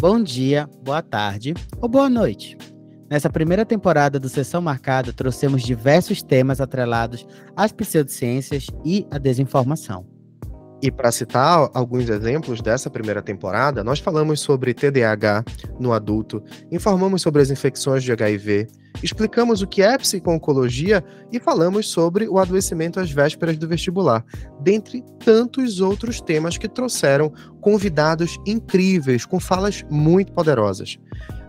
bom dia, boa tarde ou boa noite. Nessa primeira temporada do Sessão Marcada, trouxemos diversos temas atrelados às pseudociências e à desinformação. E para citar alguns exemplos dessa primeira temporada, nós falamos sobre TDAH no adulto, informamos sobre as infecções de HIV, explicamos o que é psico-oncologia e falamos sobre o adoecimento às vésperas do vestibular, dentre tantos outros temas que trouxeram convidados incríveis, com falas muito poderosas.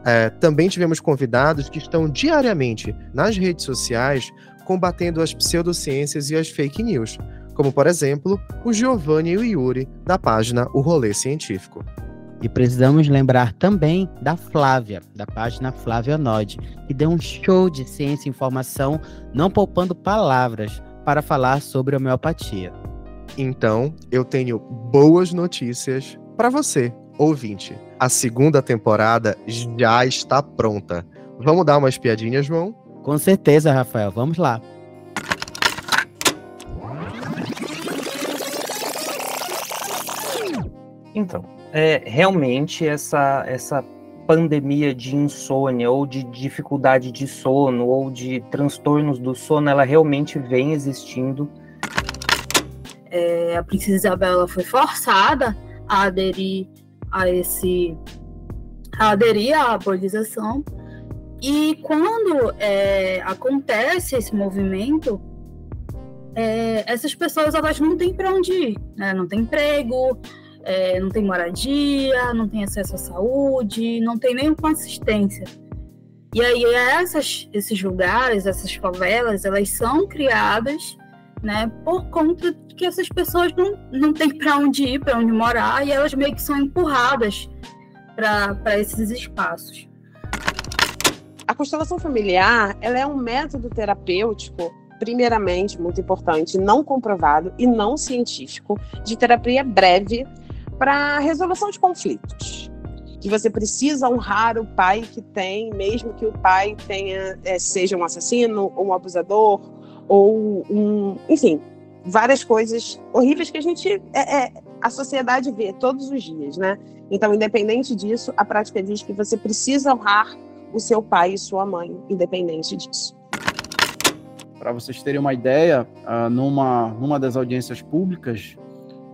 É, também tivemos convidados que estão diariamente nas redes sociais combatendo as pseudociências e as fake news como por exemplo o Giovanni e o Yuri, da página O Rolê Científico. E precisamos lembrar também da Flávia, da página Flávia Nod, que deu um show de ciência e informação, não poupando palavras, para falar sobre homeopatia. Então, eu tenho boas notícias para você, ouvinte. A segunda temporada já está pronta. Vamos dar umas piadinhas, João? Com certeza, Rafael. Vamos lá. Então, é, realmente essa, essa pandemia de insônia ou de dificuldade de sono ou de transtornos do sono, ela realmente vem existindo. É, a princesa Isabela foi forçada a aderir a esse a aderir à abolização e quando é, acontece esse movimento é, essas pessoas elas não têm para onde ir né? não tem emprego é, não tem moradia, não tem acesso à saúde, não tem nenhuma consistência. E aí essas, esses lugares, essas favelas, elas são criadas né, por conta que essas pessoas não, não têm para onde ir, para onde morar, e elas meio que são empurradas para esses espaços. A constelação familiar ela é um método terapêutico primeiramente, muito importante, não comprovado e não científico, de terapia breve para resolução de conflitos. Que você precisa honrar o pai que tem, mesmo que o pai tenha é, seja um assassino, ou um abusador, ou um, enfim, várias coisas horríveis que a gente é, é, a sociedade vê todos os dias, né? Então, independente disso, a prática diz que você precisa honrar o seu pai e sua mãe, independente disso. Para vocês terem uma ideia, ah, numa, numa das audiências públicas,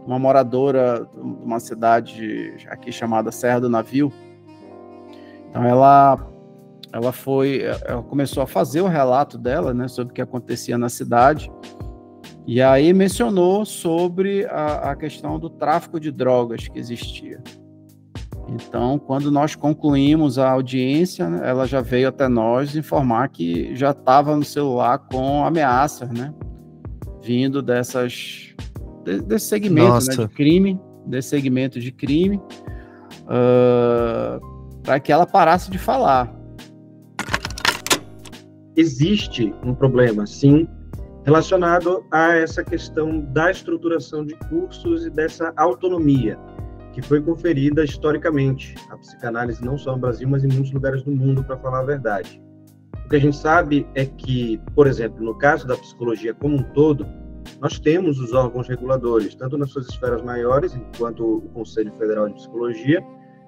uma moradora de uma cidade aqui chamada Serra do Navio. Então ela ela foi, ela começou a fazer o relato dela, né, sobre o que acontecia na cidade. E aí mencionou sobre a, a questão do tráfico de drogas que existia. Então, quando nós concluímos a audiência, né, ela já veio até nós informar que já estava no celular com ameaças, né? Vindo dessas desse segmento né, de crime, desse segmento de crime, uh, para que ela parasse de falar. Existe um problema, sim, relacionado a essa questão da estruturação de cursos e dessa autonomia que foi conferida historicamente à psicanálise, não só no Brasil, mas em muitos lugares do mundo, para falar a verdade. O que a gente sabe é que, por exemplo, no caso da psicologia como um todo, nós temos os órgãos reguladores, tanto nas suas esferas maiores, enquanto o Conselho Federal de Psicologia,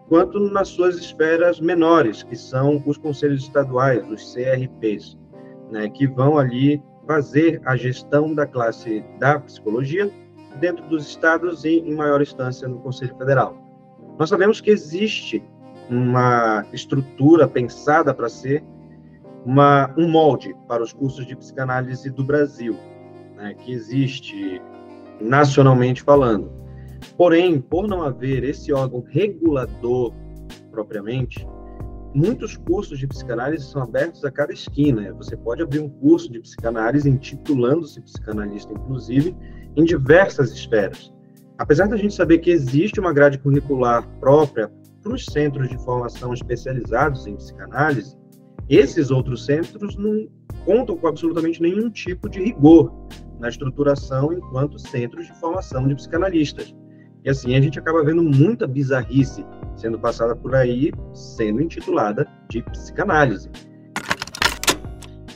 quanto nas suas esferas menores, que são os conselhos estaduais, os CRPs, né, que vão ali fazer a gestão da classe da psicologia dentro dos estados e, em maior instância, no Conselho Federal. Nós sabemos que existe uma estrutura pensada para ser uma, um molde para os cursos de psicanálise do Brasil, né, que existe nacionalmente falando. Porém, por não haver esse órgão regulador propriamente, muitos cursos de psicanálise são abertos a cada esquina. Você pode abrir um curso de psicanálise intitulando-se psicanalista, inclusive, em diversas esferas. Apesar da gente saber que existe uma grade curricular própria para os centros de formação especializados em psicanálise, esses outros centros não contam com absolutamente nenhum tipo de rigor na estruturação enquanto centros de formação de psicanalistas. E assim a gente acaba vendo muita bizarrice sendo passada por aí, sendo intitulada de psicanálise.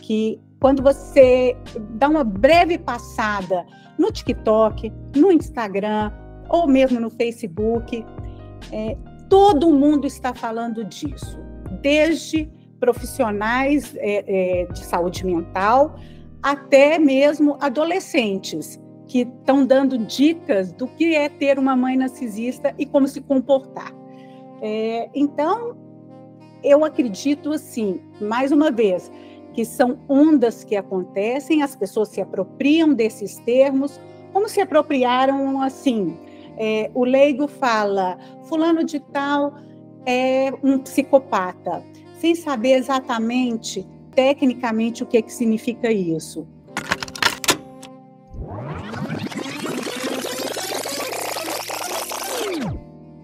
Que quando você dá uma breve passada no TikTok, no Instagram ou mesmo no Facebook, é, todo mundo está falando disso, desde profissionais é, é, de saúde mental até mesmo adolescentes que estão dando dicas do que é ter uma mãe narcisista e como se comportar. É, então, eu acredito assim, mais uma vez, que são ondas que acontecem, as pessoas se apropriam desses termos, como se apropriaram assim. É, o leigo fala, fulano de tal é um psicopata, sem saber exatamente, tecnicamente, o que, que significa isso.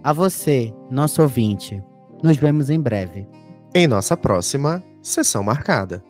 A você, nosso ouvinte, nos vemos em breve. Em nossa próxima sessão marcada.